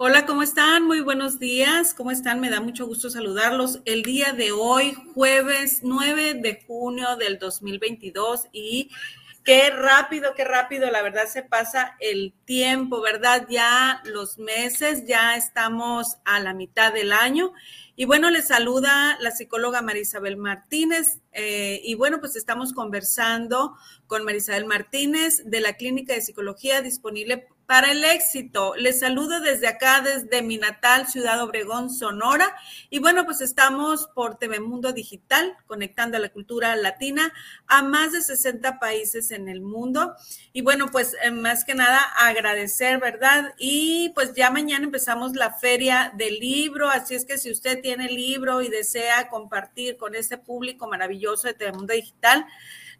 Hola, ¿cómo están? Muy buenos días. ¿Cómo están? Me da mucho gusto saludarlos. El día de hoy, jueves 9 de junio del 2022 y qué rápido, qué rápido, la verdad se pasa el tiempo, ¿verdad? Ya los meses, ya estamos a la mitad del año. Y bueno, les saluda la psicóloga Marisabel Martínez. Eh, y bueno, pues estamos conversando con Marisabel Martínez de la Clínica de Psicología disponible para el éxito. Les saludo desde acá, desde mi natal ciudad Obregón, Sonora. Y bueno, pues estamos por TV Digital, conectando a la cultura latina a más de 60 países en el mundo. Y bueno, pues eh, más que nada agradecer, ¿verdad? Y pues ya mañana empezamos la feria del libro, así es que si usted tiene libro y desea compartir con este público maravilloso de TV Digital,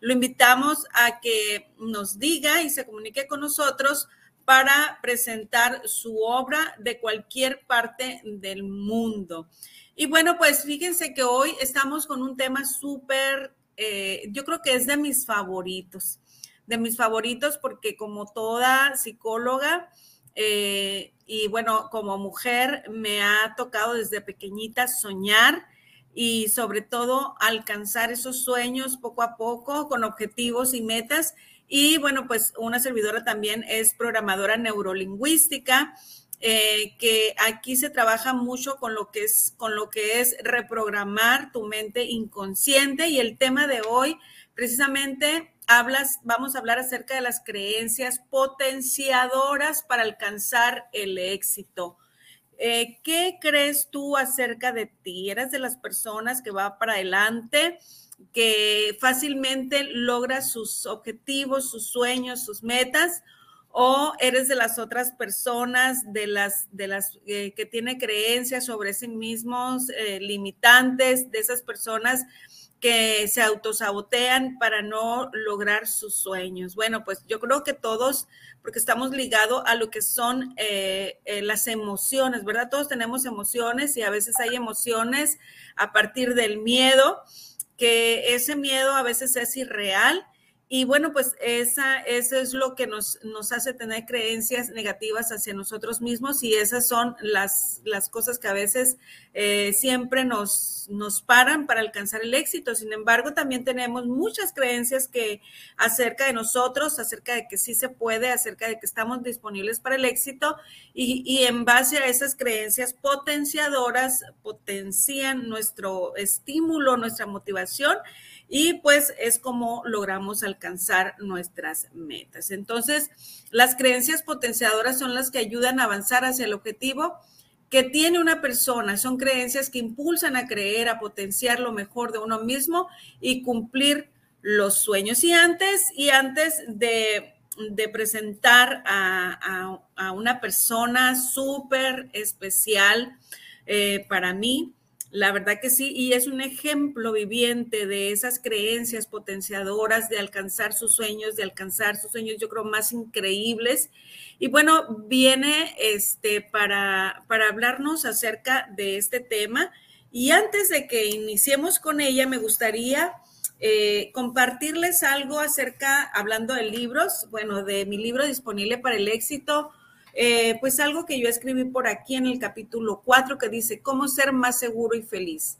lo invitamos a que nos diga y se comunique con nosotros para presentar su obra de cualquier parte del mundo. Y bueno, pues fíjense que hoy estamos con un tema súper, eh, yo creo que es de mis favoritos, de mis favoritos porque como toda psicóloga, eh, y bueno, como mujer me ha tocado desde pequeñita soñar y sobre todo alcanzar esos sueños poco a poco con objetivos y metas y bueno, pues una servidora también es programadora neurolingüística, eh, que aquí se trabaja mucho con lo que es con lo que es reprogramar tu mente inconsciente y el tema de hoy precisamente hablas vamos a hablar acerca de las creencias potenciadoras para alcanzar el éxito. Eh, ¿Qué crees tú acerca de ti? ¿Eres de las personas que va para adelante? Que fácilmente logra sus objetivos, sus sueños, sus metas, o eres de las otras personas, de las, de las eh, que tiene creencias sobre sí mismos, eh, limitantes, de esas personas que se autosabotean para no lograr sus sueños. Bueno, pues yo creo que todos, porque estamos ligados a lo que son eh, las emociones, ¿verdad? Todos tenemos emociones y a veces hay emociones a partir del miedo que ese miedo a veces es irreal y bueno, pues esa, eso es lo que nos, nos hace tener creencias negativas hacia nosotros mismos y esas son las, las cosas que a veces eh, siempre nos, nos paran para alcanzar el éxito. Sin embargo, también tenemos muchas creencias que acerca de nosotros, acerca de que sí se puede, acerca de que estamos disponibles para el éxito y, y en base a esas creencias potenciadoras potencian nuestro estímulo, nuestra motivación y pues es como logramos alcanzar nuestras metas. Entonces, las creencias potenciadoras son las que ayudan a avanzar hacia el objetivo que tiene una persona. Son creencias que impulsan a creer, a potenciar lo mejor de uno mismo y cumplir los sueños. Y antes, y antes de, presentar a, una persona súper especial eh, para mí, la verdad que sí, y es un ejemplo viviente de esas creencias potenciadoras de alcanzar sus sueños, de alcanzar sus sueños, yo creo, más increíbles. Y bueno, viene este, para, para hablarnos acerca de este tema. Y antes de que iniciemos con ella, me gustaría eh, compartirles algo acerca, hablando de libros, bueno, de mi libro disponible para el éxito, eh, pues algo que yo escribí por aquí en el capítulo 4 que dice, ¿cómo ser más seguro y feliz?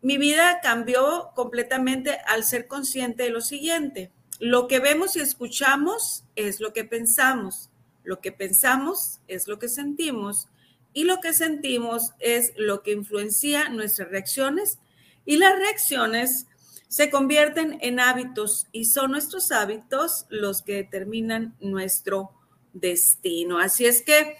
Mi vida cambió completamente al ser consciente de lo siguiente. Lo que vemos y escuchamos es lo que pensamos. Lo que pensamos es lo que sentimos. Y lo que sentimos es lo que influencia nuestras reacciones. Y las reacciones se convierten en hábitos y son nuestros hábitos los que determinan nuestro destino. Así es que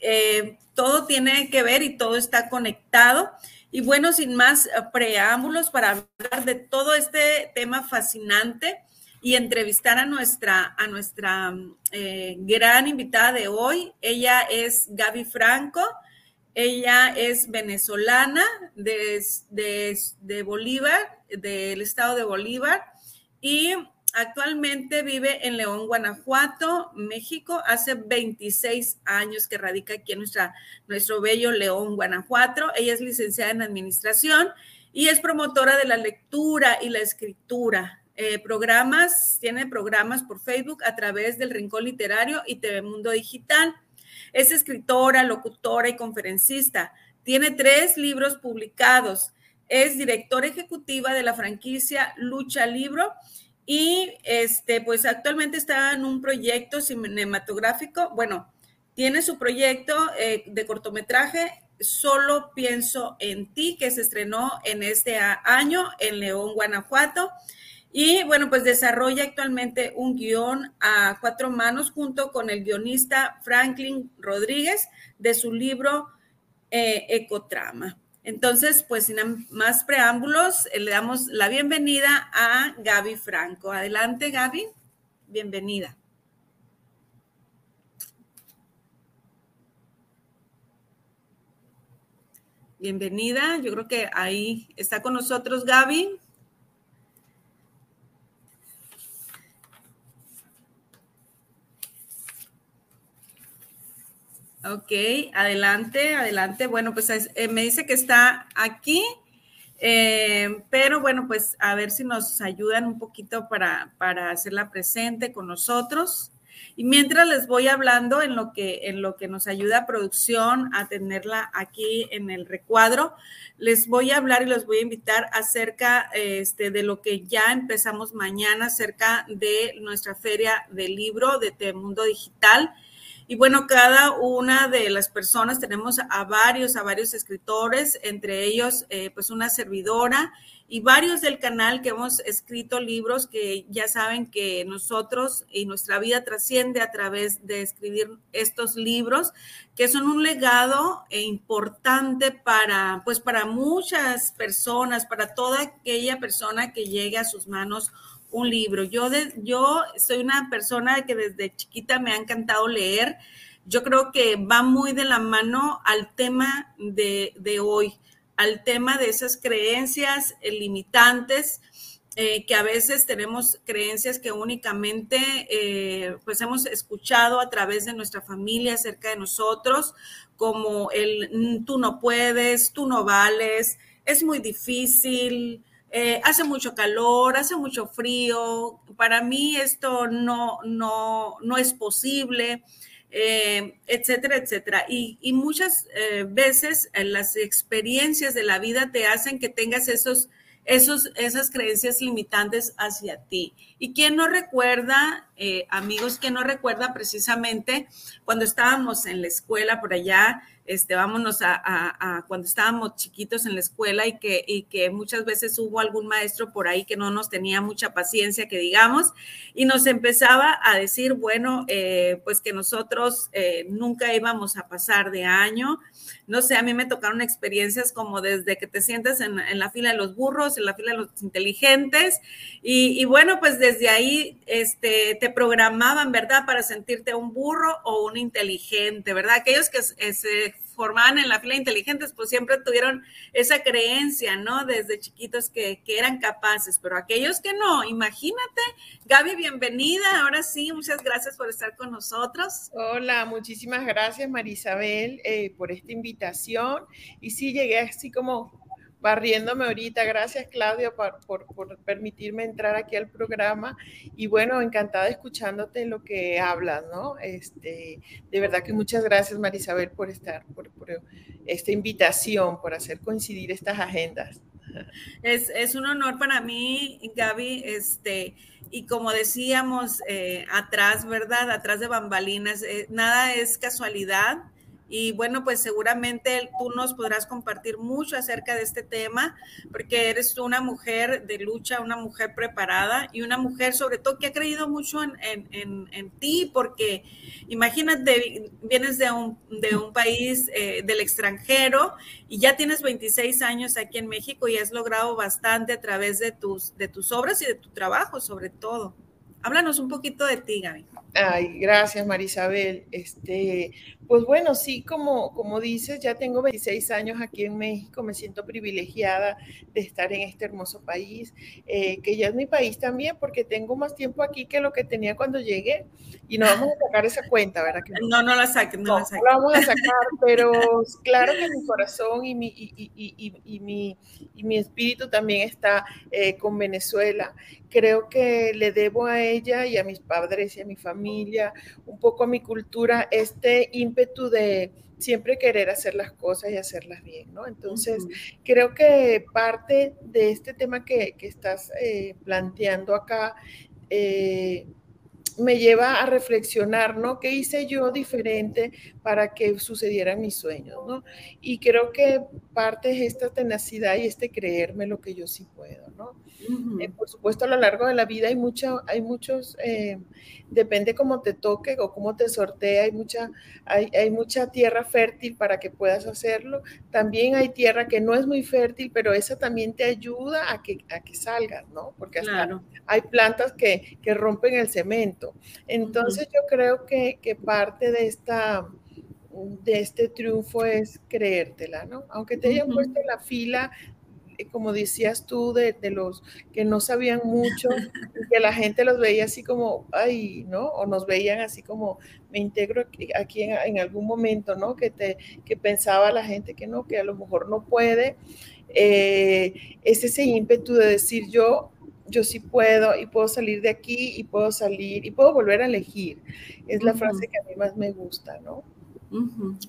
eh, todo tiene que ver y todo está conectado. Y bueno, sin más preámbulos para hablar de todo este tema fascinante y entrevistar a nuestra, a nuestra eh, gran invitada de hoy. Ella es Gaby Franco. Ella es venezolana de, de Bolívar, del estado de Bolívar. Y Actualmente vive en León, Guanajuato, México. Hace 26 años que radica aquí en nuestra, nuestro bello León, Guanajuato. Ella es licenciada en Administración y es promotora de la lectura y la escritura. Eh, programas, tiene programas por Facebook a través del Rincón Literario y TV Digital. Es escritora, locutora y conferencista. Tiene tres libros publicados. Es directora ejecutiva de la franquicia Lucha Libro y este, pues actualmente está en un proyecto cinematográfico. Bueno, tiene su proyecto eh, de cortometraje Solo pienso en ti, que se estrenó en este año en León, Guanajuato. Y bueno, pues desarrolla actualmente un guion a cuatro manos junto con el guionista Franklin Rodríguez de su libro eh, Ecotrama. Entonces, pues sin más preámbulos, eh, le damos la bienvenida a Gaby Franco. Adelante, Gaby. Bienvenida. Bienvenida. Yo creo que ahí está con nosotros Gaby. Ok, adelante, adelante. Bueno, pues eh, me dice que está aquí, eh, pero bueno, pues a ver si nos ayudan un poquito para, para hacerla presente con nosotros. Y mientras les voy hablando en lo que, en lo que nos ayuda a producción a tenerla aquí en el recuadro, les voy a hablar y los voy a invitar acerca este, de lo que ya empezamos mañana, acerca de nuestra feria del libro de Mundo Digital y bueno, cada una de las personas tenemos a varios, a varios escritores, entre ellos eh, pues una servidora y varios del canal que hemos escrito libros que ya saben que nosotros y nuestra vida trasciende a través de escribir estos libros que son un legado importante para pues para muchas personas, para toda aquella persona que llegue a sus manos un libro. Yo, de, yo soy una persona que desde chiquita me ha encantado leer. Yo creo que va muy de la mano al tema de, hoy, al tema de esas creencias limitantes, eh, que a veces tenemos creencias que únicamente eh, pues hemos escuchado a través de nuestra familia acerca de nosotros, como el mm, tú no puedes, tú no vales, es muy difícil, eh, hace mucho calor, hace mucho frío, para mí esto no, no, no es posible, eh, etcétera, etcétera. Y, muchas eh, veces las experiencias de la vida te hacen que tengas esos, esos, esas creencias limitantes hacia ti. ¿Y quién no recuerda, amigos, quién no recuerda precisamente cuando estábamos en la escuela por allá? Este, vámonos a, cuando estábamos chiquitos en la escuela y que, y que muchas veces hubo algún maestro por ahí que no nos tenía mucha paciencia, que digamos, y nos empezaba a decir, bueno, eh, pues que nosotros eh, nunca íbamos a pasar de año. No sé, a mí me tocaron experiencias como desde que te sientas en, la fila de los burros, en la fila de los inteligentes, y, bueno, pues desde ahí este, te programaban, ¿verdad? Para sentirte un burro o un inteligente, ¿verdad? Aquellos que se formaban en la fila inteligentes, pues siempre tuvieron esa creencia, ¿no? Desde chiquitos que, que, eran capaces, pero aquellos que no, imagínate. Gaby, bienvenida. Ahora sí, muchas gracias por estar con nosotros. Hola, muchísimas gracias, Marisabel, eh, por esta invitación. Y sí, llegué así como barriéndome ahorita. Gracias, Claudia, por, permitirme entrar aquí al programa. Y bueno, encantada escuchándote lo que hablas, ¿no? Este, de verdad que muchas gracias, Marisabel, por estar, por, esta invitación, por hacer coincidir estas agendas. Es, un honor para mí, Gaby, este, y como decíamos eh, atrás, ¿verdad? Atrás de bambalinas, eh, nada es casualidad y bueno, pues seguramente tú nos podrás compartir mucho acerca de este tema, porque eres una mujer de lucha, una mujer preparada y una mujer sobre todo que ha creído mucho en, ti, porque imagínate, vienes de un, de un país eh, del extranjero y ya tienes 26 años aquí en México y has logrado bastante a través de tus, de tus obras y de tu trabajo sobre todo. Háblanos un poquito de ti, Gaby. Ay, gracias, Marisabel. Este, pues bueno, sí, como, como dices, ya tengo 26 años aquí en México, me siento privilegiada de estar en este hermoso país, eh, que ya es mi país también, porque tengo más tiempo aquí que lo que tenía cuando llegué. Y no vamos a sacar esa cuenta, ¿verdad? no, no la saquen, no, la saquen. No vamos a sacar, pero claro que mi corazón y mi, y, mi, y mi espíritu también está eh, con Venezuela. Creo que le debo a ella y a mis padres y a mi familia un poco a mi cultura, este ímpetu de siempre querer hacer las cosas y hacerlas bien, ¿no? Entonces, creo que parte de este tema que, estás eh, planteando acá, eh, me lleva a reflexionar, ¿no? ¿Qué hice yo diferente para que sucedieran mis sueños, ¿no? Y creo que parte es esta tenacidad y este creerme lo que yo sí puedo, ¿no? Eh, por supuesto, a lo largo de la vida hay, mucha, hay muchos, eh, depende cómo te toque o cómo te sortea, hay mucha, hay, hay, mucha tierra fértil para que puedas hacerlo. También hay tierra que no es muy fértil, pero esa también te ayuda a que, a que salgas, ¿no? Porque hasta hay plantas que, que rompen el cemento entonces yo creo que, parte de esta de este triunfo es creértela, ¿no? Aunque te hayan puesto en la fila, eh, como decías tú, de, los que no sabían mucho, que la gente los veía así como, ay, ¿no? O nos veían así como, me integro aquí, en, algún momento, ¿no? Que, te, que pensaba la gente que no, que a lo mejor no puede. Eh, es ese ímpetu de decir yo yo sí puedo y puedo salir de aquí y puedo salir y puedo volver a elegir. Es la frase que a mí más me gusta, ¿no?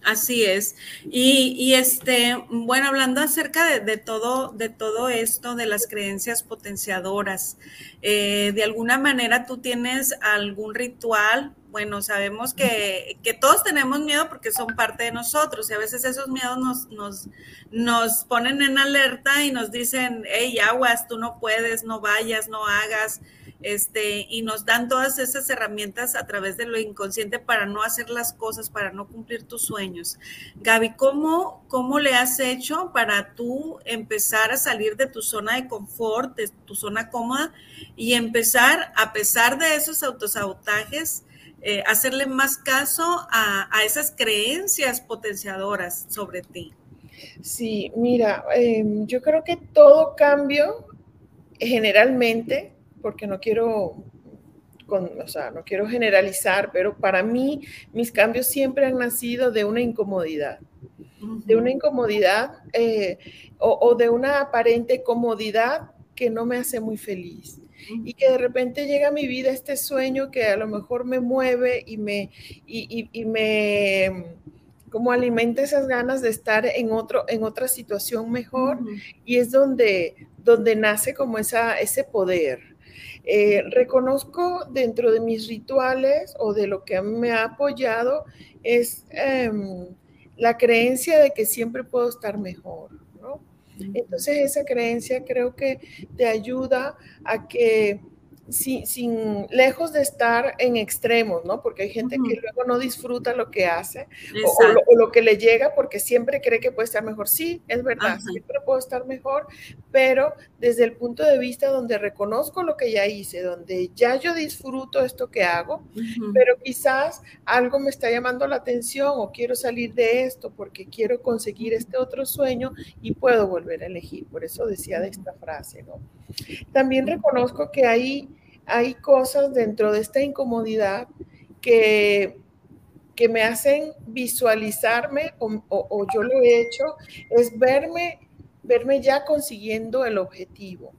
Así es. Y, este, bueno, hablando acerca de, todo, de todo esto, de las creencias potenciadoras, eh, de alguna manera tú tienes algún ritual. Bueno, sabemos que, todos tenemos miedo porque son parte de nosotros y a veces esos miedos nos, nos, nos ponen en alerta y nos dicen, hey, aguas, tú no puedes, no vayas, no hagas este, y nos dan todas esas herramientas a través de lo inconsciente para no hacer las cosas, para no cumplir tus sueños. Gaby, ¿cómo, cómo le has hecho para tú empezar a salir de tu zona de confort, de tu zona cómoda y empezar, a pesar de esos autosabotajes, eh, hacerle más caso a, esas creencias potenciadoras sobre ti? Sí, mira, em, yo creo que todo cambio generalmente porque no quiero, o sea, no quiero generalizar, pero para mí mis cambios siempre han nacido de una incomodidad, de una incomodidad eh, o, de una aparente comodidad que no me hace muy feliz y que de repente llega a mi vida este sueño que a lo mejor me mueve y me, y, me como alimenta esas ganas de estar en, otro, en otra situación mejor y es donde, donde nace como esa, ese poder. Eh, reconozco dentro de mis rituales o de lo que me ha apoyado es em, la creencia de que siempre puedo estar mejor. Entonces esa creencia creo que te ayuda a que sin, lejos de estar en extremos, ¿no? Porque hay gente que luego no disfruta lo que hace o, lo, que le llega porque siempre cree que puede estar mejor. Sí, es verdad, siempre puedo estar mejor, pero desde el punto de vista donde reconozco lo que ya hice, donde ya yo disfruto esto que hago, pero quizás algo me está llamando la atención o quiero salir de esto porque quiero conseguir este otro sueño y puedo volver a elegir. Por eso decía de esta frase, ¿no? También reconozco que hay, hay cosas dentro de esta incomodidad que, que me hacen visualizarme, o, yo lo he hecho, es verme, verme ya consiguiendo el objetivo.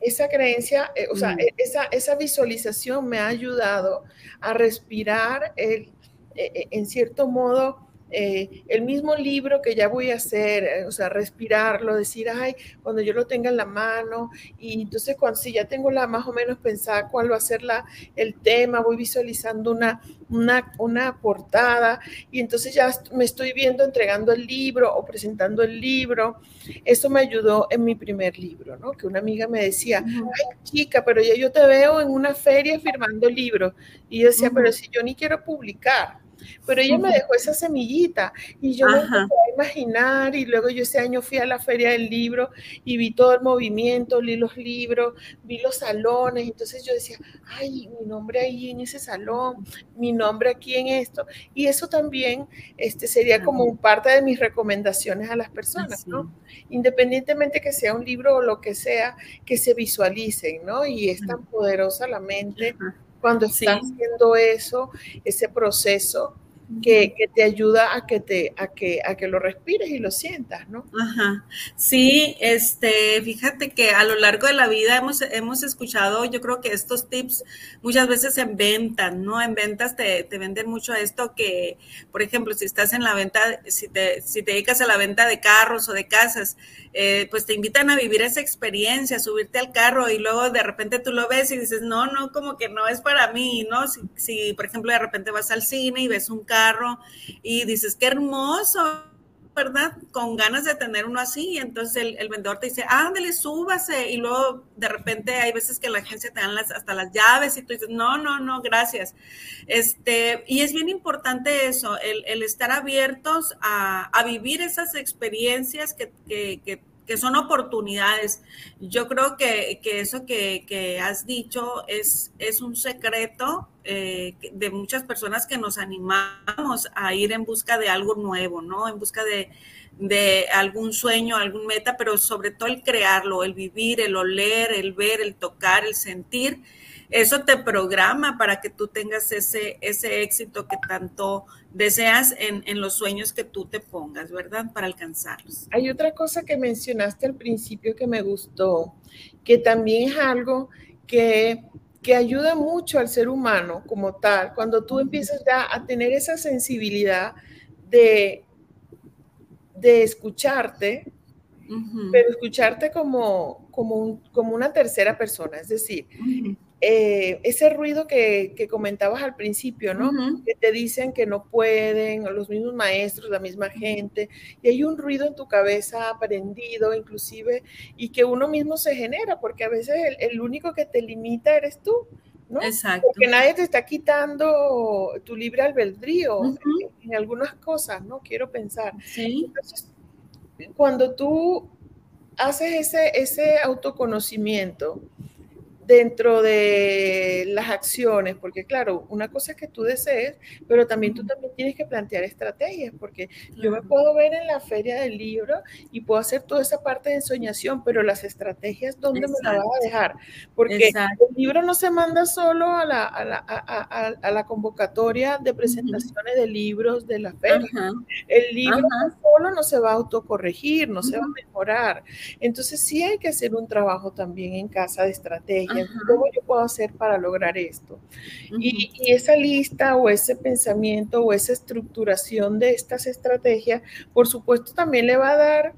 Esa creencia, eh, o sea, mm. e, esa, esa, visualización me ha ayudado a respirar el, e, e, en cierto modo eh, el mismo libro que ya voy a hacer, eh, o sea, respirarlo, decir, ay, cuando yo lo tenga en la mano, y entonces cuando si ya tengo la más o menos pensada cuál va a ser la, el tema, voy visualizando una, una, una portada, y entonces ya me estoy viendo entregando el libro o presentando el libro. Eso me ayudó en mi primer libro, ¿no? Que una amiga me decía, ay, chica, pero ya yo te veo en una feria firmando libros. Y yo decía, pero si yo ni quiero publicar, pero ella me dejó esa semillita y yo me empecé a imaginar y luego yo ese año fui a la feria del libro y vi todo el movimiento, vi los libros, vi los salones, entonces yo decía, ay, mi nombre ahí en ese salón, mi nombre aquí en esto, y eso también este, sería como parte de mis recomendaciones a las personas, ¿no? Independientemente que sea un libro o lo que sea, que se visualicen, ¿no? Y es tan poderosa la mente cuando está haciendo eso, ese proceso, que, te ayuda a que te a que a que lo respires y lo sientas, ¿no? Ajá. Sí, este, fíjate que a lo largo de la vida hemos, hemos escuchado, yo creo que estos tips muchas veces en ventas, ¿no? En ventas te, te venden mucho esto que, por ejemplo, si estás en la venta, si te, si te dedicas a la venta de carros o de casas, eh, pues te invitan a vivir esa experiencia, subirte al carro y luego de repente tú lo ves y dices, no, no, como que no es para mí, ¿no? Si, si por ejemplo, de repente vas al cine y ves un carro y dices, qué hermoso, ¿verdad? Con ganas de tener uno así. Entonces el, vendedor te dice, ándale, súbase. Y luego de repente hay veces que la agencia te dan las, hasta las llaves y tú dices, no, no, no, gracias. Este, y es bien importante eso, el, estar abiertos a, vivir esas experiencias que, que que son oportunidades. Yo creo que, eso que, has dicho es, es un secreto eh, de muchas personas que nos animamos a ir en busca de algo nuevo, ¿no? En busca de, de algún sueño, algún meta, pero sobre todo el crearlo, el vivir, el oler, el ver, el tocar, el sentir eso te programa para que tú tengas ese, ese éxito que tanto deseas en, los sueños que tú te pongas, ¿verdad? Para alcanzarlos. Hay otra cosa que mencionaste al principio que me gustó, que también es algo que, que ayuda mucho al ser humano como tal, cuando tú empiezas ya a tener esa sensibilidad de, de escucharte, pero escucharte como, como, como, una tercera persona, es decir, eh, ese ruido que, comentabas al principio, ¿no? Que te dicen que no pueden, los mismos maestros, la misma gente, y hay un ruido en tu cabeza aprendido, inclusive, y que uno mismo se genera, porque a veces el, único que te limita eres tú. ¿no? Exacto. Porque nadie te está quitando tu libre albedrío en, algunas cosas, ¿no? Quiero pensar. Sí. Entonces, cuando tú haces ese, ese autoconocimiento, dentro de las acciones, porque claro, una cosa es que tú desees, pero también tú también tienes que plantear estrategias, porque yo me puedo ver en la feria del libro y puedo hacer toda esa parte de ensoñación, pero las estrategias, ¿dónde me la vas a dejar? Porque el libro no se manda solo a la, a la, a, la convocatoria de presentaciones de libros de la feria. El libro solo no se va a autocorregir, no se va a mejorar. Entonces sí hay que hacer un trabajo también en casa de estrategia ¿Cómo yo puedo hacer para lograr esto? y, esa lista o ese pensamiento o esa estructuración de estas estrategias, por supuesto, también le va a dar,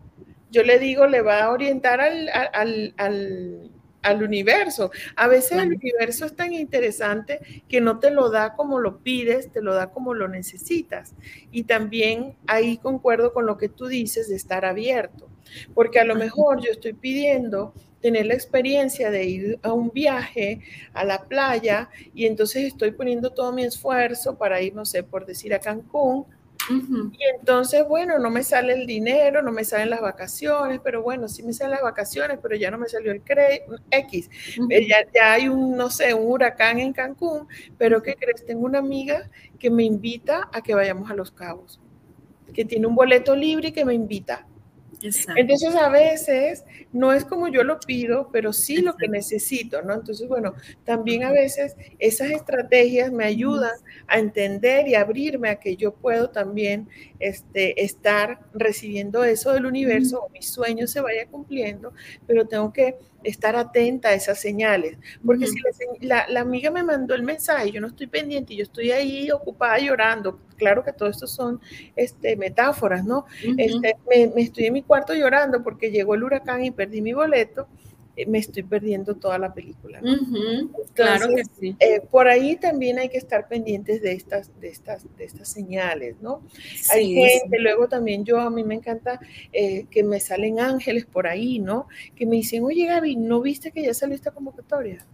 yo le digo, le va a orientar al, al, al, al universo. A veces el universo es tan interesante que no te lo da como lo pides, te lo da como lo necesitas. Y también ahí concuerdo con lo que tú dices de estar abierto, porque a lo mejor yo estoy pidiendo tener la experiencia de ir a un viaje a la playa y entonces estoy poniendo todo mi esfuerzo para ir, no sé, por decir a Cancún. Y entonces, bueno, no me sale el dinero, no me salen las vacaciones, pero bueno, sí me salen las vacaciones, pero ya no me salió el crédito X. Eh, ya, ya, hay un, no sé, un huracán en Cancún, pero ¿qué crees? Tengo una amiga que me invita a que vayamos a Los Cabos, que tiene un boleto libre y que me invita. Entonces a veces no es como yo lo pido, pero sí lo que necesito, ¿no? Entonces, bueno, también a veces esas estrategias me ayudan a entender y abrirme a que yo puedo también este, estar recibiendo eso del universo, o mi sueño se vaya cumpliendo, pero tengo que estar atenta a esas señales, porque si la, amiga me mandó el mensaje, yo no estoy pendiente, yo estoy ahí ocupada llorando, claro que todo esto son este, metáforas, ¿no? este, me, me estoy en mi cuarto llorando porque llegó el huracán y perdí mi boleto, eh, me estoy perdiendo toda la película. claro que sí. Eh, por ahí también hay que estar pendientes de estas, de estas, de estas señales, ¿no? hay gente, luego también yo, a mí me encanta eh, que me salen ángeles por ahí, ¿no? Que me dicen, oye Gaby, ¿no viste que ya salió esta convocatoria?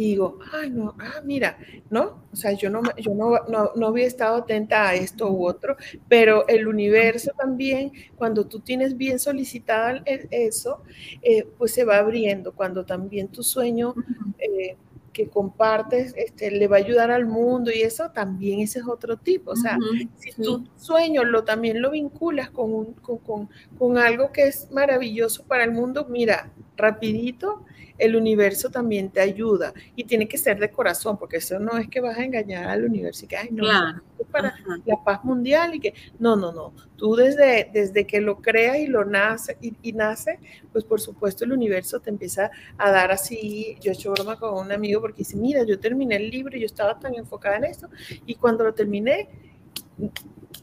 Y digo, ay, no, ah, mira, ¿no? O sea, yo no, yo no, no, había estado atenta a esto u otro, pero el universo también, cuando tú tienes bien solicitada eso, eh, pues se va abriendo, cuando también tu sueño eh, que compartes este, le va a ayudar al mundo y eso también ese es otro tipo. O sea, si tu sueño lo, también lo vinculas con, un, con, con, con algo que es maravilloso para el mundo, mira, rapidito, el universo también te ayuda. Y tiene que ser de corazón, porque eso no es que vas a engañar al universo y que, ay, no, es para la paz mundial y que, no, no, no, tú desde, desde que lo creas y lo nace y, nace, pues por supuesto el universo te empieza a dar así, yo he hecho broma con un amigo porque dice, mira, yo terminé el libro y yo estaba tan enfocada en esto y cuando lo terminé,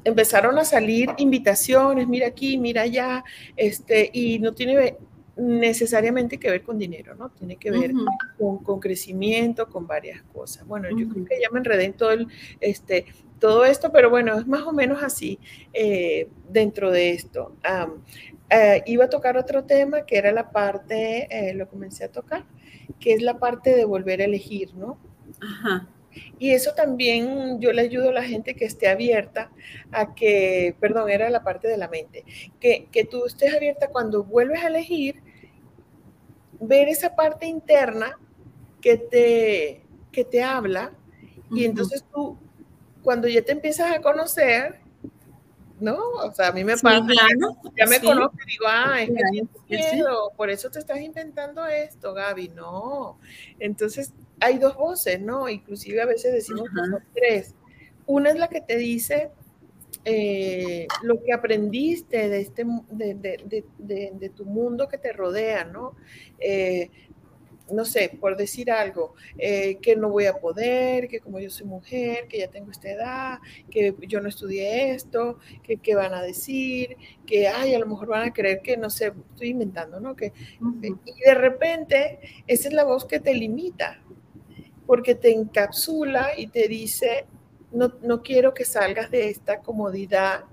empezaron a salir invitaciones, mira aquí, mira allá, este, y no tiene necesariamente que ver con dinero, ¿no? Tiene que ver con, crecimiento, con varias cosas. Bueno, yo creo que ya me enredé en todo, el, este, todo esto, pero bueno, es más o menos así eh, dentro de esto. Eh, iba a tocar otro tema que era la parte, eh, lo comencé a tocar, que es la parte de volver a elegir, ¿no? Ajá. Y eso también yo le ayudo a la gente que esté abierta a que, perdón, era la parte de la mente, que, que tú estés abierta cuando vuelves a elegir, ver esa parte interna que te, que te habla y entonces tú, cuando ya te empiezas a conocer, ¿no? O sea, a mí me pasa, ya me conozco y digo, ah, es que tienes miedo, por eso te estás inventando esto, Gaby, no. Entonces, hay dos voces, ¿no? Inclusive a veces decimos que son tres. Una es la que te dice eh, lo que aprendiste de, este, de, tu mundo que te rodea, ¿no? Eh, no sé, por decir algo, eh, que no voy a poder, que como yo soy mujer, que ya tengo esta edad, que yo no estudié esto, que, van a decir, que, ay, a lo mejor van a creer que, no sé, estoy inventando, ¿no? Que, Y de repente, esa es la voz que te limita, porque te encapsula y te dice, no, no quiero que salgas de esta comodidad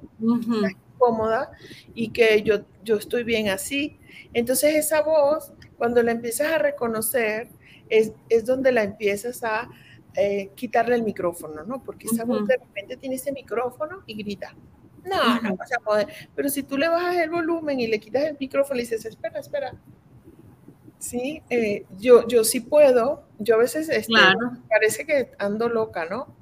cómoda y que yo, yo estoy bien así. Entonces esa voz, cuando la empiezas a reconocer, es, es donde la empiezas a eh, quitarle el micrófono, ¿no? Porque esa voz de repente tiene ese micrófono y grita. No, no vas a poder. Pero si tú le bajas el volumen y le quitas el micrófono y dices, espera, espera, Sí, eh, yo, yo sí puedo. Yo a veces este, parece que ando loca, ¿no?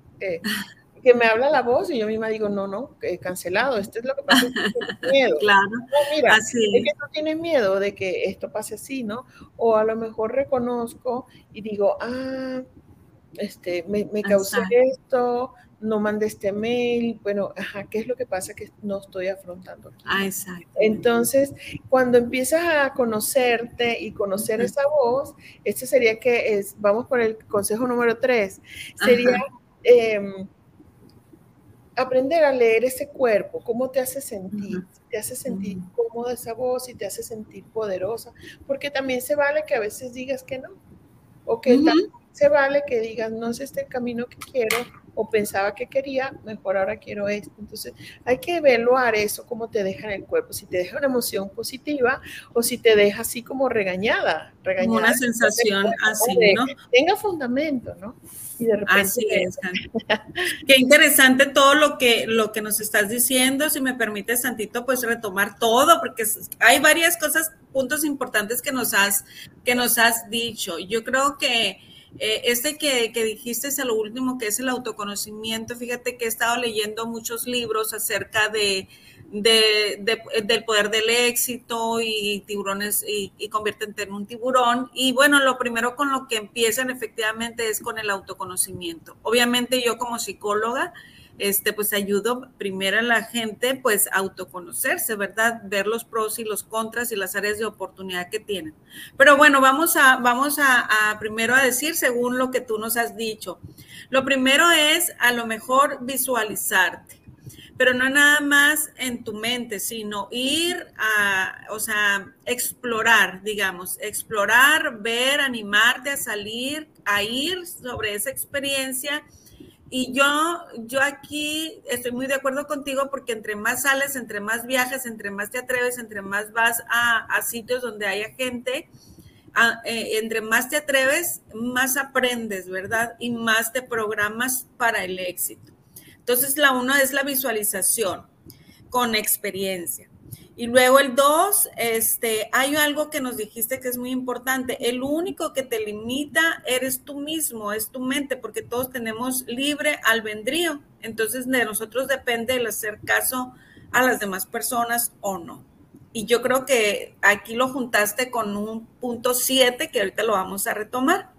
Que me habla la voz y yo misma digo, no, no, cancelado, esto es lo que pasa, es miedo. claro, mira, así es. que no tienes miedo de que esto pase así, ¿no? O a lo mejor reconozco y digo, ah, este, me, me causé esto, no mandé este mail, bueno, ajá, ¿qué es lo que pasa que no estoy afrontando? Ah, exacto. Entonces, cuando empiezas a conocerte y conocer esa voz, este sería que es, vamos por el consejo número tres, sería em, aprender a leer ese cuerpo, cómo te hace sentir, te hace sentir cómoda esa voz y te hace sentir poderosa, porque también se vale que a veces digas que no, o que se vale que digas, no es este el camino que quiero, o pensaba que quería, mejor ahora quiero esto. Entonces hay que evaluar eso, cómo te deja en el cuerpo, si te deja una emoción positiva o si te deja así como regañada. regañada una sensación así, ¿no? tenga fundamento, ¿no? Y de repente así es. Qué interesante todo lo que, lo que nos estás diciendo. Si me permites, Santito, pues retomar todo, porque hay varias cosas, puntos importantes que nos has, que nos has dicho. Yo creo que eh, este que, dijiste es lo último, que es el autoconocimiento. Fíjate que he estado leyendo muchos libros acerca de, del poder del éxito y tiburones y, y en un tiburón. Y bueno, lo primero con lo que empiezan efectivamente es con el autoconocimiento. Obviamente yo como psicóloga, este, pues ayudo primero a la gente, pues a autoconocerse, ¿verdad? Ver los pros y los contras y las áreas de oportunidad que tienen. Pero bueno, vamos a, vamos a, primero a decir según lo que tú nos has dicho. Lo primero es a lo mejor visualizarte pero no nada más en tu mente, sino ir a, o sea, explorar, digamos, explorar, ver, animarte a salir, a ir sobre esa experiencia y yo, yo aquí estoy muy de acuerdo contigo porque entre más sales, entre más viajes, entre más te atreves, entre más vas a, sitios donde haya gente, eh, entre más te atreves, más aprendes, ¿verdad? Y más te programas para el éxito. Entonces, la uno es la visualización con experiencia. Y luego el dos, este, hay algo que nos dijiste que es muy importante. El único que te limita eres tú mismo, es tu mente, porque todos tenemos libre albedrío. Entonces de nosotros depende el hacer caso a las demás personas o no. y yo creo que aquí lo juntaste con un punto 7 que ahorita lo vamos a retomar.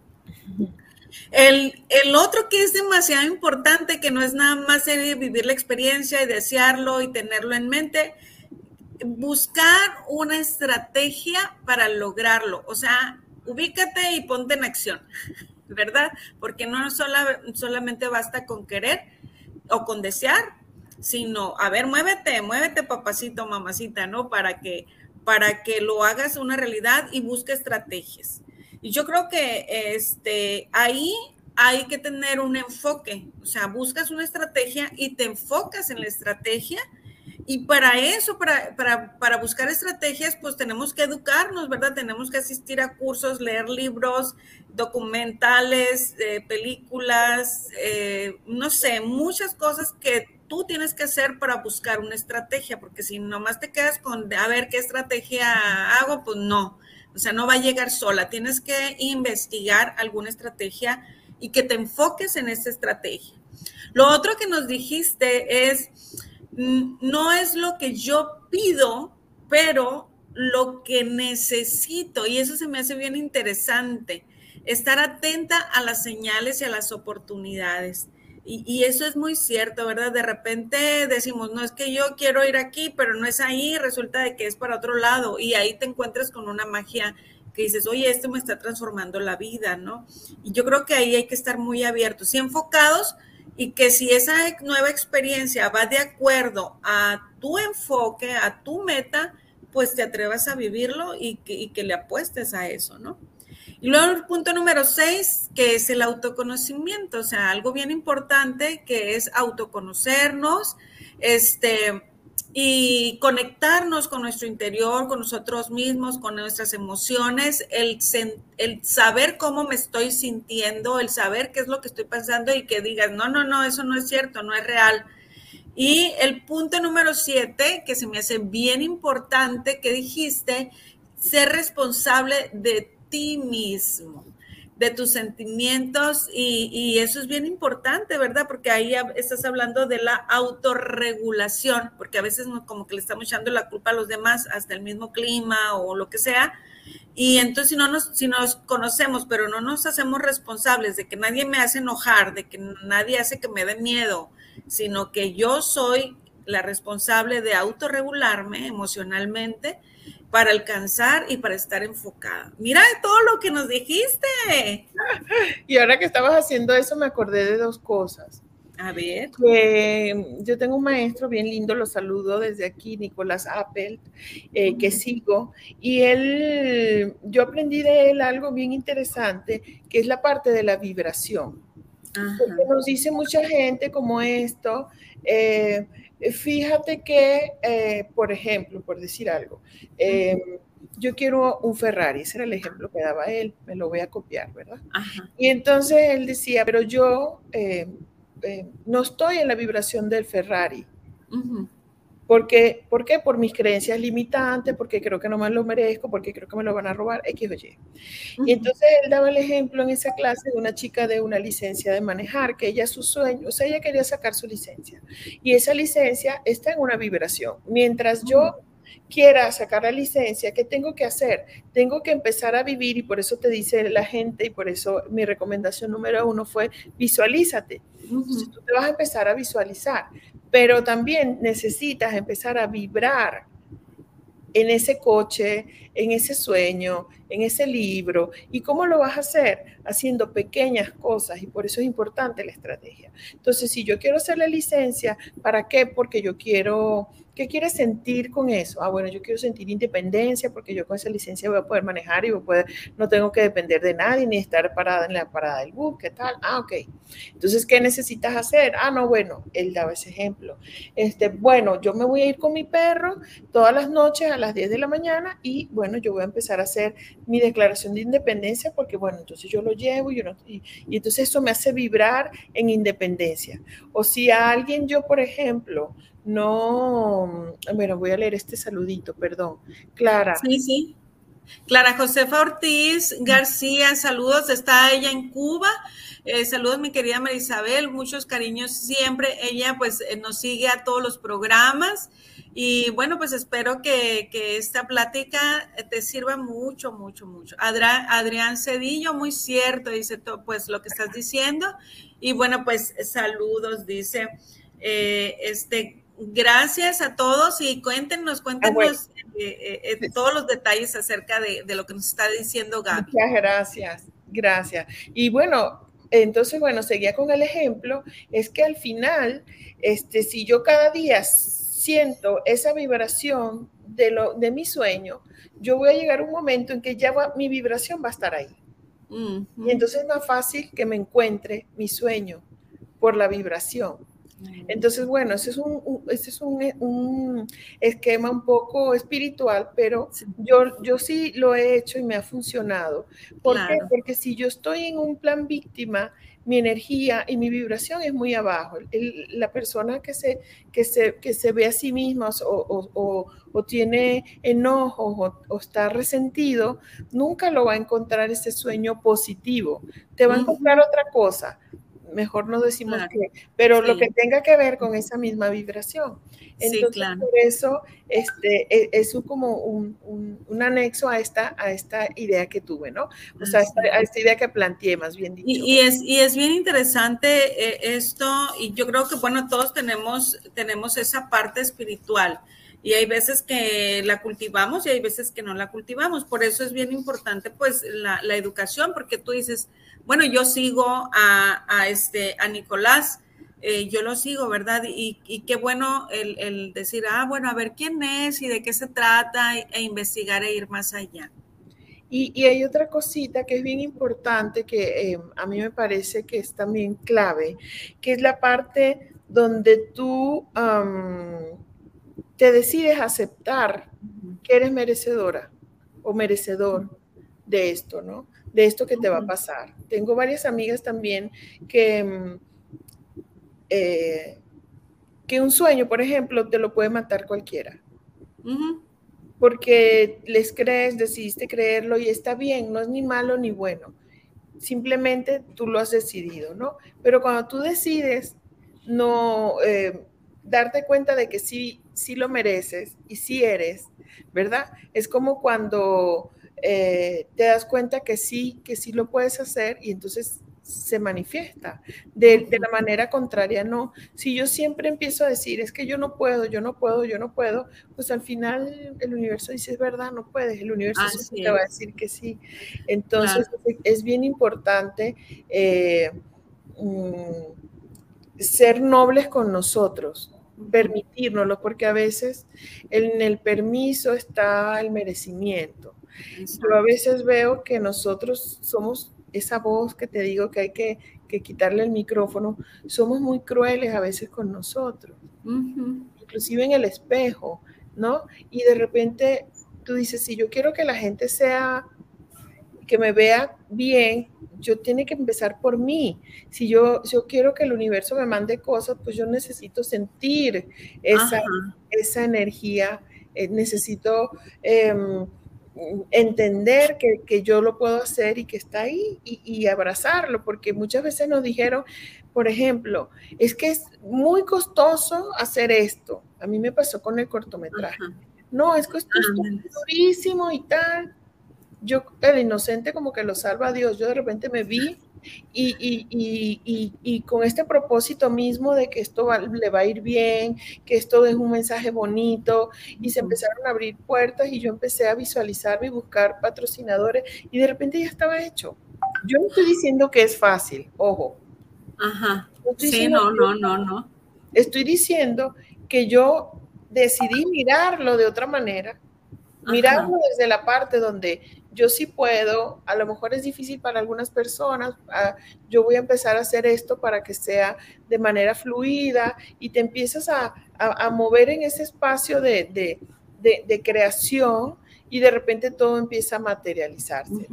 El, otro que es demasiado importante, que no es nada más vivir la experiencia y desearlo y tenerlo en mente, buscar una estrategia para lograrlo. O sea, ubícate y ponte en acción, ¿verdad? Porque no sola, solamente basta con querer o con desear, sino, a ver, muévete, muévete, papacito, mamacita, ¿no? Para que, para que lo hagas una realidad y busque estrategias. Y yo creo que este, ahí hay que tener un enfoque, o sea, buscas una estrategia y te enfocas en la estrategia y para eso, para, para, para, buscar estrategias, pues tenemos que educarnos, ¿verdad? Tenemos que asistir a cursos, leer libros, documentales, eh, películas, eh, no sé, muchas cosas que tú tienes que hacer para buscar una estrategia, porque si nomás te quedas con, a ver, ¿qué estrategia hago? Pues no, o sea, no va a llegar sola, tienes que investigar alguna estrategia y que te enfoques en esa estrategia. Lo otro que nos dijiste es no es lo que yo pido, pero lo que necesito. Y eso se me hace bien interesante. Estar atenta a las señales y a las oportunidades. Y, eso es muy cierto, ¿verdad? De repente decimos, no es que yo quiero ir aquí, pero no es ahí, resulta de que es para otro lado. Y ahí te encuentras con una magia que dices, oye, esto me está transformando la vida, ¿no? Y yo creo que ahí hay que estar muy abiertos y enfocados y que si esa nueva experiencia va de acuerdo a tu enfoque, a tu meta, pues te atrevas a vivirlo y que, le apuestes a eso, ¿no? Y luego el punto número seis, que es el autoconocimiento, o sea, algo bien importante que es autoconocernos, este, y conectarnos con nuestro interior, con nosotros mismos, con nuestras emociones, el, el, saber cómo me estoy sintiendo, el saber qué es lo que estoy pensando y que digas, no, no, no, eso no es cierto, no es real. Y el punto número siete, que se me hace bien importante, que dijiste, ser responsable de ti mismo de tus sentimientos y, eso es bien importante, ¿verdad? Porque ahí estás hablando de la autorregulación, porque a veces como que le estamos echando la culpa a los demás, hasta el mismo clima o lo que sea. Y entonces si no nos, si nos conocemos, pero no nos hacemos responsables de que nadie me hace enojar, de que nadie hace que me dé miedo, sino que yo soy la responsable de autorregularme emocionalmente, para alcanzar y para estar enfocada. Mira todo lo que nos dijiste. Y ahora que estabas haciendo eso, me acordé de dos cosas. A ver. Que yo tengo un maestro bien lindo, lo saludo desde aquí, Nicolás Appelt, eh, que sigo, y él, yo aprendí de él algo bien interesante, que es la parte de la vibración. Porque nos dice mucha gente como esto, eh, Fíjate que, eh, por ejemplo, por decir algo, em, yo quiero un Ferrari, ese era el ejemplo que daba él, me lo voy a copiar, ¿verdad? Y entonces él decía, pero yo em, em, no estoy en la vibración del Ferrari. Porque, ¿Por qué? Por mis creencias limitantes, porque creo que no me lo merezco, porque creo que me lo van a robar, X o Y. Y entonces él daba el ejemplo en esa clase de una chica de una licencia de manejar, que ella su sueño, o sea, ella quería sacar su licencia. Y esa licencia está en una vibración. Mientras yo quiera sacar la licencia, ¿qué tengo que hacer? Tengo que empezar a vivir y por eso te dice la gente y por eso mi recomendación número uno fue visualízate. Entonces tú te vas a empezar a visualizar, pero también necesitas empezar a vibrar en ese coche, en ese sueño, en ese libro. ¿Y cómo lo vas a hacer? Haciendo pequeñas cosas y por eso es importante la estrategia. Entonces, si yo quiero hacer la licencia, ¿para qué? Porque yo quiero ¿Qué quieres sentir con eso? Ah, bueno, yo quiero sentir independencia porque yo con esa licencia voy a poder manejar y voy a poder, no tengo que depender de nadie ni estar parada en la parada del bus, ¿qué tal? Ah, ok. Entonces, ¿qué necesitas hacer? Ah, no, bueno, él daba ese ejemplo. Este, bueno, yo me voy a ir con mi perro todas las noches a las 10 de la mañana y bueno, yo voy a empezar a hacer mi declaración de independencia porque bueno, entonces yo lo llevo y, yo y, y entonces eso me hace vibrar en independencia. O si a alguien yo, por ejemplo, no, bueno, voy a leer este saludito, perdón. Clara. Sí, sí. Clara Josefa Ortiz García, saludos, está ella en Cuba. Eh, saludos, mi querida Marisabel, muchos cariños siempre. Ella pues eh, nos sigue a todos los programas y bueno, pues espero que, esta plática te sirva mucho, mucho, mucho. Adrián, Cedillo, muy cierto, dice pues lo que estás diciendo. Y bueno, pues saludos, dice. Eh, este, gracias a todos y cuéntenos, ah, cuéntenos eh, eh, todos los detalles acerca de, lo que nos está diciendo Gaby. Muchas gracias, gracias. Y bueno, entonces, bueno, seguía con el ejemplo, es que al final, este, si yo cada día siento esa vibración de, lo, de mi sueño, yo voy a llegar a un momento en que ya mi vibración va a estar ahí. Y entonces es más fácil que me encuentre mi sueño por la vibración. Entonces, bueno, ese es un, ese es un, esquema un poco espiritual, pero yo, yo sí lo he hecho y me ha funcionado. ¿Por qué? Porque si yo estoy en un plan víctima, mi energía y mi vibración es muy abajo. la persona que se, que, se, que se ve a sí misma o, o, o tiene enojo o, está resentido, nunca lo va a encontrar ese sueño positivo. Te va a encontrar otra cosa. Mejor no decimos que, pero lo que tenga que ver con esa misma vibración. Entonces, por eso este, e, es, como un, un, anexo a esta, a esta idea que tuve, ¿no? O sea, a esta idea que planteé, más bien dicho. Y, es, y es bien interesante eh, esto, y yo creo que, bueno, todos tenemos, tenemos esa parte espiritual. Y hay veces que la cultivamos y hay veces que no la cultivamos. Por eso es bien importante, pues, la, educación, porque tú dices, bueno, yo sigo a, este, a Nicolás, eh, yo lo sigo, ¿verdad? Y, qué bueno el, decir, ah, bueno, a ver quién es y de qué se trata e, investigar e ir más allá. Y, hay otra cosita que es bien importante que eh, a mí me parece que es también clave, que es la parte donde tú te decides aceptar que eres merecedora o merecedor de esto, ¿no? De esto que te va a pasar. Tengo varias amigas también que mm, eh, que un sueño, por ejemplo, te lo puede matar cualquiera. Porque les crees, decidiste creerlo y está bien, no es ni malo ni bueno. Simplemente tú lo has decidido, ¿no? Pero cuando tú decides no eh, darte cuenta de que sí, sí lo mereces y sí eres, ¿verdad? Es como cuando eh, te das cuenta que sí, que sí lo puedes hacer y entonces se manifiesta. De, la manera contraria, no. Si yo siempre empiezo a decir, es que yo no puedo, yo no puedo, yo no puedo, pues al final el universo dice, es verdad, no puedes. El universo te va a decir que sí. Entonces es bien importante eh, mm, ser nobles con nosotros, permitirnoslo, porque a veces en el permiso está el merecimiento. Yo a veces veo que nosotros somos esa voz que te digo que hay que, quitarle el micrófono, somos muy crueles a veces con nosotros, inclusive en el espejo, ¿no? Y de repente tú dices, si yo quiero que la gente sea, que me vea bien, yo tiene que empezar por mí. Si yo, yo quiero que el universo me mande cosas, pues yo necesito sentir esa, esa energía, eh, necesito... Em, entender que, yo lo puedo hacer y que está ahí y, abrazarlo, porque muchas veces nos dijeron, por ejemplo, es que es muy costoso hacer esto. A mí me pasó con el cortometraje. No, es costoso, durísimo y tal. Yo, el inocente como que lo salva a Dios. Yo de repente me vi y, con este propósito mismo de que esto le va a ir bien, que esto es un mensaje bonito, y se empezaron a abrir puertas y yo empecé a visualizarme y buscar patrocinadores y de repente ya estaba hecho. Yo no estoy diciendo que es fácil, ojo. Ajá. sí, no, no, no, no. Estoy diciendo que yo decidí mirarlo de otra manera, mirarlo desde la parte donde yo sí puedo, a lo mejor es difícil para algunas personas, ah, yo voy a empezar a hacer esto para que sea de manera fluida y te empiezas a, mover en ese espacio de, creación y de repente todo empieza a materializarse.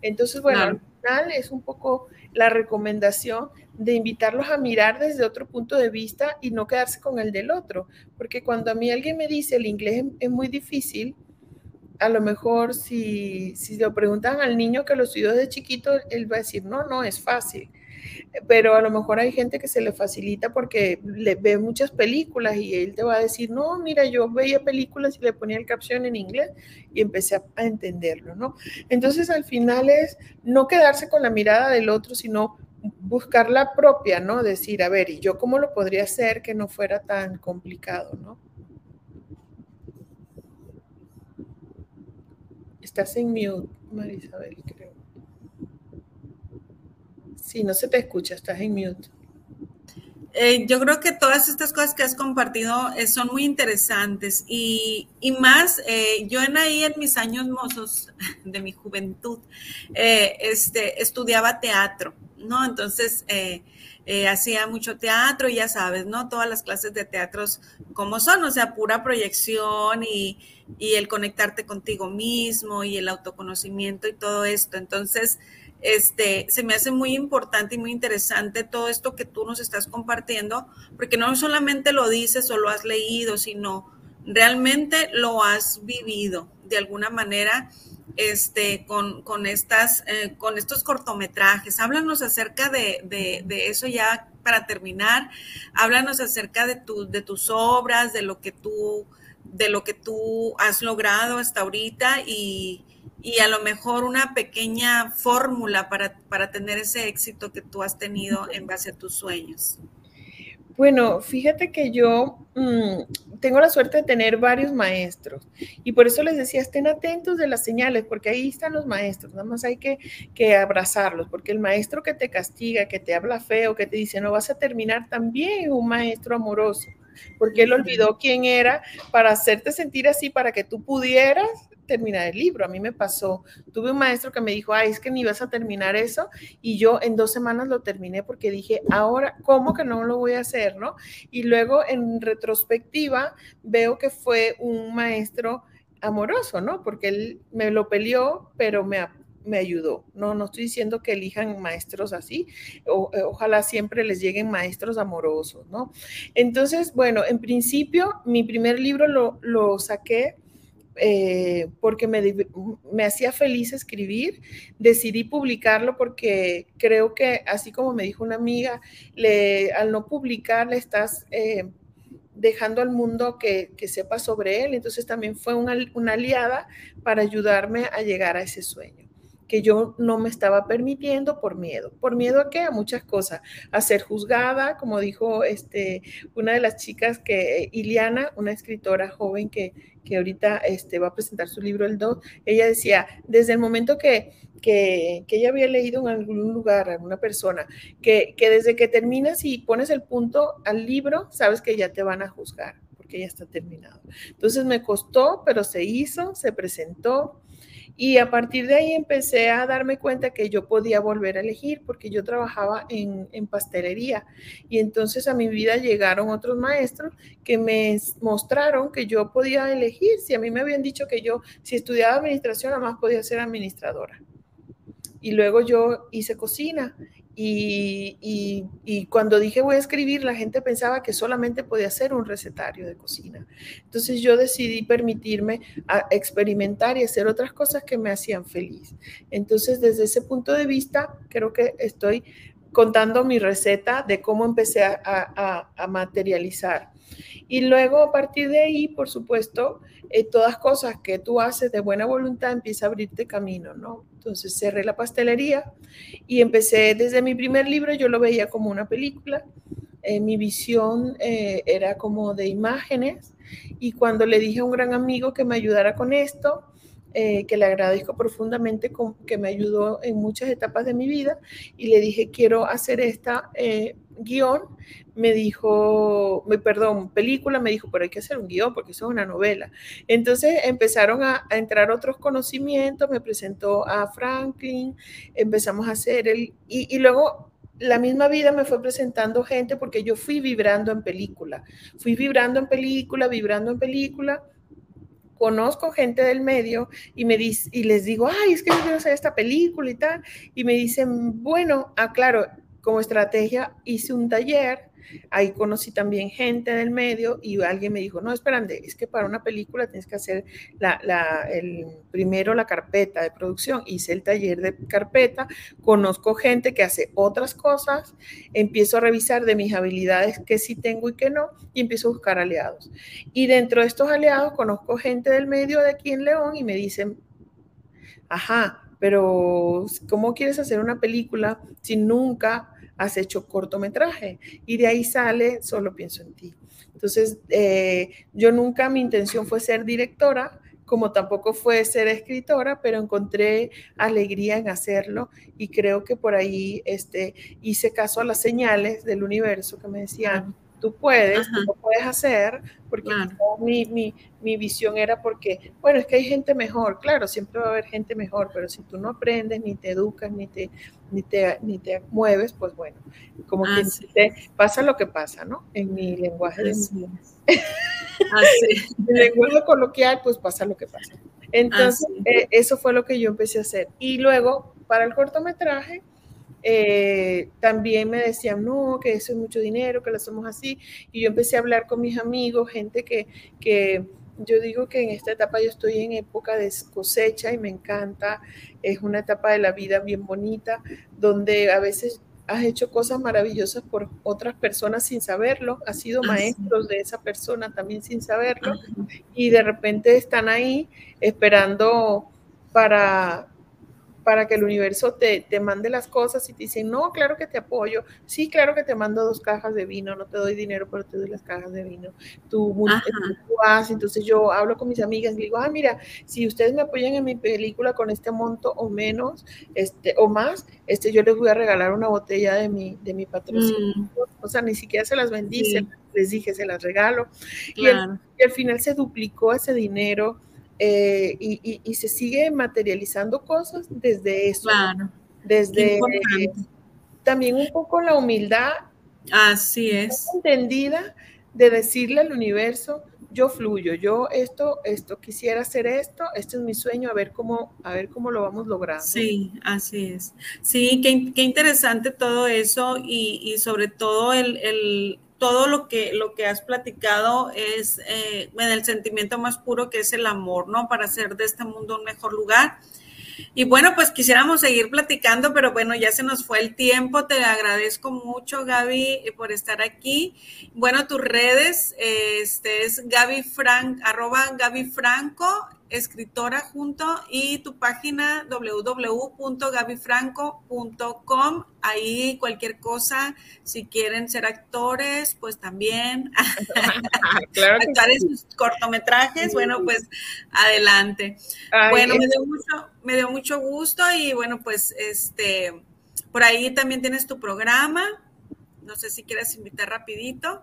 Entonces, bueno, al final es un poco la recomendación de invitarlos a mirar desde otro punto de vista y no quedarse con el del otro, porque cuando a mí alguien me dice el inglés es muy difícil, a lo mejor si, si lo preguntan al niño que lo estudió de chiquito, él va a decir, no, no, es fácil pero a lo mejor hay gente que se le facilita porque le ve muchas películas y él te va a decir, no, mira, yo veía películas y le ponía el caption en inglés y empecé a, entenderlo, ¿no? Entonces al final es no quedarse con la mirada del otro, sino buscar la propia, ¿no? Decir, a ver, ¿y yo cómo lo podría hacer que no fuera tan complicado, ¿no? Estás en mute, Marisabel, creo. Sí, no se te escucha, estás en mute. Eh, yo creo que todas estas cosas que has compartido eh, son muy interesantes y, más, eh, yo en ahí en mis años mozos de mi juventud, este, estudiaba teatro, ¿no? Entonces, hacía mucho teatro ya sabes, ¿no? Todas las clases de teatros como son, o sea, pura proyección y, y el conectarte contigo mismo y el autoconocimiento y todo esto. Entonces, este, se me hace muy importante y muy interesante todo esto que tú nos estás compartiendo, porque no solamente lo dices o lo has leído, sino realmente lo has vivido de alguna manera este, con, con estas, eh, con estos cortometrajes. Háblanos acerca de, de, eso ya para terminar. Háblanos acerca de, tu, de tus obras, de lo que tú, de lo que tú has logrado hasta ahorita y, y a lo mejor una pequeña fórmula para, para tener ese éxito que tú has tenido en base a tus sueños. Bueno, fíjate que yo mm, tengo la suerte de tener varios maestros. Y por eso les decía, estén atentos de las señales, porque ahí están los maestros, nada más hay que, que abrazarlos, porque el maestro que te castiga, que te habla feo, que te dice no vas a terminar, también es un maestro amoroso, porque él olvidó quién era para hacerte sentir así, para que tú pudieras terminar el libro. A mí me pasó, tuve un maestro que me dijo, ay, es que ni vas a terminar eso. Y yo en dos semanas lo terminé porque dije, ahora, ¿cómo que no lo voy a hacer? ¿no? Y luego en retrospectiva veo que fue un maestro amoroso, ¿no? Porque él me lo peleó, pero me, me ayudó. No, no estoy diciendo que elijan maestros así, o, ojalá siempre les lleguen maestros amorosos, ¿no? Entonces, bueno, en principio, mi primer libro lo, lo saqué eh, porque me, hacía feliz escribir, decidí publicarlo porque creo que, así como me dijo una amiga, le, al no publicar le estás eh, dejando al mundo que, sepa sobre él, entonces también fue una, una aliada para ayudarme a llegar a ese sueño que yo no me estaba permitiendo por miedo. ¿Por miedo a qué? A muchas cosas. A ser juzgada, como dijo este, una de las chicas que, Iliana, una escritora joven que, que ahorita este, va a presentar su libro El 2, ella decía, desde el momento que, que, ella había leído en algún lugar, alguna persona, que, que desde que terminas y pones el punto al libro, sabes que ya te van a juzgar, porque ya está terminado. Entonces me costó, pero se hizo, se presentó, y a partir de ahí empecé a darme cuenta que yo podía volver a elegir porque yo trabajaba en, en, pastelería y entonces a mi vida llegaron otros maestros que me mostraron que yo podía elegir. Si a mí me habían dicho que yo, si estudiaba administración, nada más podía ser administradora. Y luego yo hice cocina y, cuando dije voy a escribir, la gente pensaba que solamente podía ser un recetario de cocina. Entonces yo decidí permitirme experimentar y hacer otras cosas que me hacían feliz. Entonces desde ese punto de vista, creo que estoy contando mi receta de cómo empecé a, materializar. Y luego a partir de ahí, por supuesto, eh, todas cosas que tú haces de buena voluntad empieza a abrirte camino, ¿no? Entonces cerré la pastelería y empecé desde mi primer libro, yo lo veía como una película. Eh, mi visión eh, era como de imágenes y cuando le dije a un gran amigo que me ayudara con esto, eh, que le agradezco profundamente, que me ayudó en muchas etapas de mi vida, y le dije, quiero hacer esta guion, me dijo, me, perdón, película, me dijo, pero hay que hacer un guion porque eso es una novela. Entonces empezaron a, entrar otros conocimientos, me presentó a Franklin, empezamos a hacer el, y, luego la misma vida me fue presentando gente porque yo fui vibrando en película, fui vibrando en película, vibrando en película conozco gente del medio y, me dice, y les digo, ay, es que yo quiero hacer esta película y tal, y me dicen, bueno, ah, claro, como estrategia hice un taller Ahí conocí también gente del medio y alguien me dijo, no, espérate, es que para una película tienes que hacer la, el, primero la carpeta de producción. Hice el taller de carpeta, conozco gente que hace otras cosas, empiezo a revisar de mis habilidades que sí tengo y que no, y empiezo a buscar aliados. Y dentro de estos aliados conozco gente del medio de aquí en León y me dicen, ajá, pero ¿cómo quieres hacer una película si nunca has hecho cortometraje? Y de ahí sale, solo pienso en ti. Entonces, eh, yo nunca, mi intención fue ser directora, como tampoco fue ser escritora, pero encontré alegría en hacerlo y creo que por ahí este, hice caso a las señales del universo que me decían, tú puedes, tú lo puedes hacer, porque mi, mi, mi, visión era porque, bueno, es que hay gente mejor, claro, siempre va a haber gente mejor, pero si tú no aprendes, ni te educas, ni te, ni te, ni te mueves, pues bueno, como que te, pasa lo que pasa, ¿no? En mi lenguaje de en lenguaje coloquial, pues pasa lo que pasa. Entonces, eh, eso fue lo que yo empecé a hacer. Y luego, para el cortometraje, eh, también me decían, no, que eso es mucho dinero, que lo hacemos así. Y yo empecé a hablar con mis amigos, gente que, que yo digo que en esta etapa yo estoy en época de cosecha y me encanta. Es una etapa de la vida bien bonita, donde a veces has hecho cosas maravillosas por otras personas sin saberlo, has sido maestros de esa persona también sin saberlo, y de repente están ahí esperando para, para que el universo te, te, mande las cosas y te dicen, no, claro que te apoyo, sí, claro que te mando dos cajas de vino, no te doy dinero, pero te doy las cajas de vino. Tú, tú entonces yo hablo con mis amigas y digo, ah, mira, si ustedes me apoyan en mi película con este monto o menos, este, o más, este, yo les voy a regalar una botella de mi, de mi patrocinio. Mm. O sea, ni siquiera se las vendí, les dije, se las regalo. Y, y al final se duplicó ese dinero eh, y, se sigue materializando cosas desde eso. Desde también un poco la humildad. Así es. Entendida de decirle al universo, yo fluyo, yo esto, esto, quisiera hacer esto, este es mi sueño, a ver cómo, a ver cómo lo vamos logrando. Sí, así es. Sí, qué, qué interesante todo eso y, y sobre todo el, el, todo lo que, lo que has platicado es eh, en el sentimiento más puro que es el amor, ¿no? Para hacer de este mundo un mejor lugar. Y bueno, pues quisiéramos seguir platicando, pero bueno, ya se nos fue el tiempo. Te agradezco mucho, Gaby, por estar aquí. Bueno, tus redes, este es Gaby arroba Gaby Franco escritora junto y tu página www.gabifranco.com. Ahí cualquier cosa, si quieren ser actores, pues también claro actuar en sus cortometrajes, bueno, pues adelante. bueno, me dio, mucho, me dio mucho gusto y bueno, pues este, por ahí también tienes tu programa. No sé si quieres invitar rapidito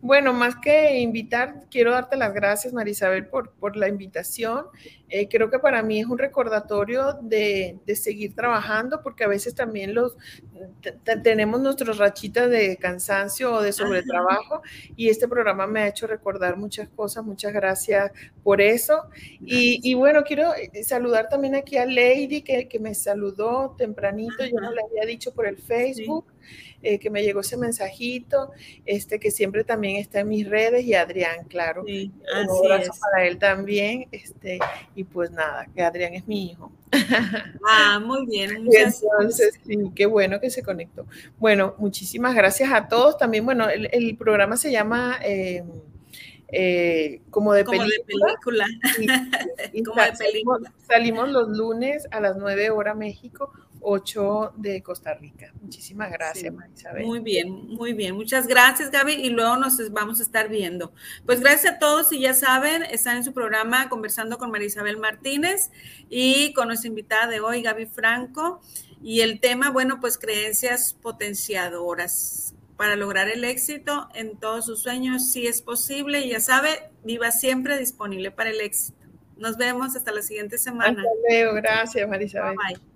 bueno, más que invitar, quiero darte las gracias, Marisabel, por, por la invitación. Eh, creo que para mí es un recordatorio de, seguir trabajando, porque a veces también los tenemos nuestras rachitas de cansancio o de sobretrabajo, y este programa me ha hecho recordar muchas cosas. Muchas gracias por eso. Y, bueno, quiero eh, saludar también aquí a Lady, que, me saludó tempranito, yo no le había dicho por el Facebook. Eh, que me llegó ese mensajito, este que siempre también está en mis redes y Adrián, claro. un abrazo para él también, este, y pues nada, que Adrián es mi hijo. Ah, muy bien. Entonces, sí, qué bueno que se conectó. Bueno, muchísimas gracias a todos. También, bueno, el, programa se llama... Eh, eh, como de película. como de película. Salimos, los lunes a las 9 horas México, 8 de Costa Rica. Muchísimas gracias, Marisabel. Muy bien, muy bien. Muchas gracias, Gaby, y luego nos vamos a estar viendo. Pues gracias a todos y ya saben, están en su programa conversando con Marisabel Martínez y con nuestra invitada de hoy, Gaby Franco. Y el tema, bueno, pues creencias potenciadoras para lograr el éxito en todos sus sueños, si es posible. Y ya sabe, viva siempre disponible para el éxito. Nos vemos hasta la siguiente semana. Hasta luego, gracias, Marisabel. bye.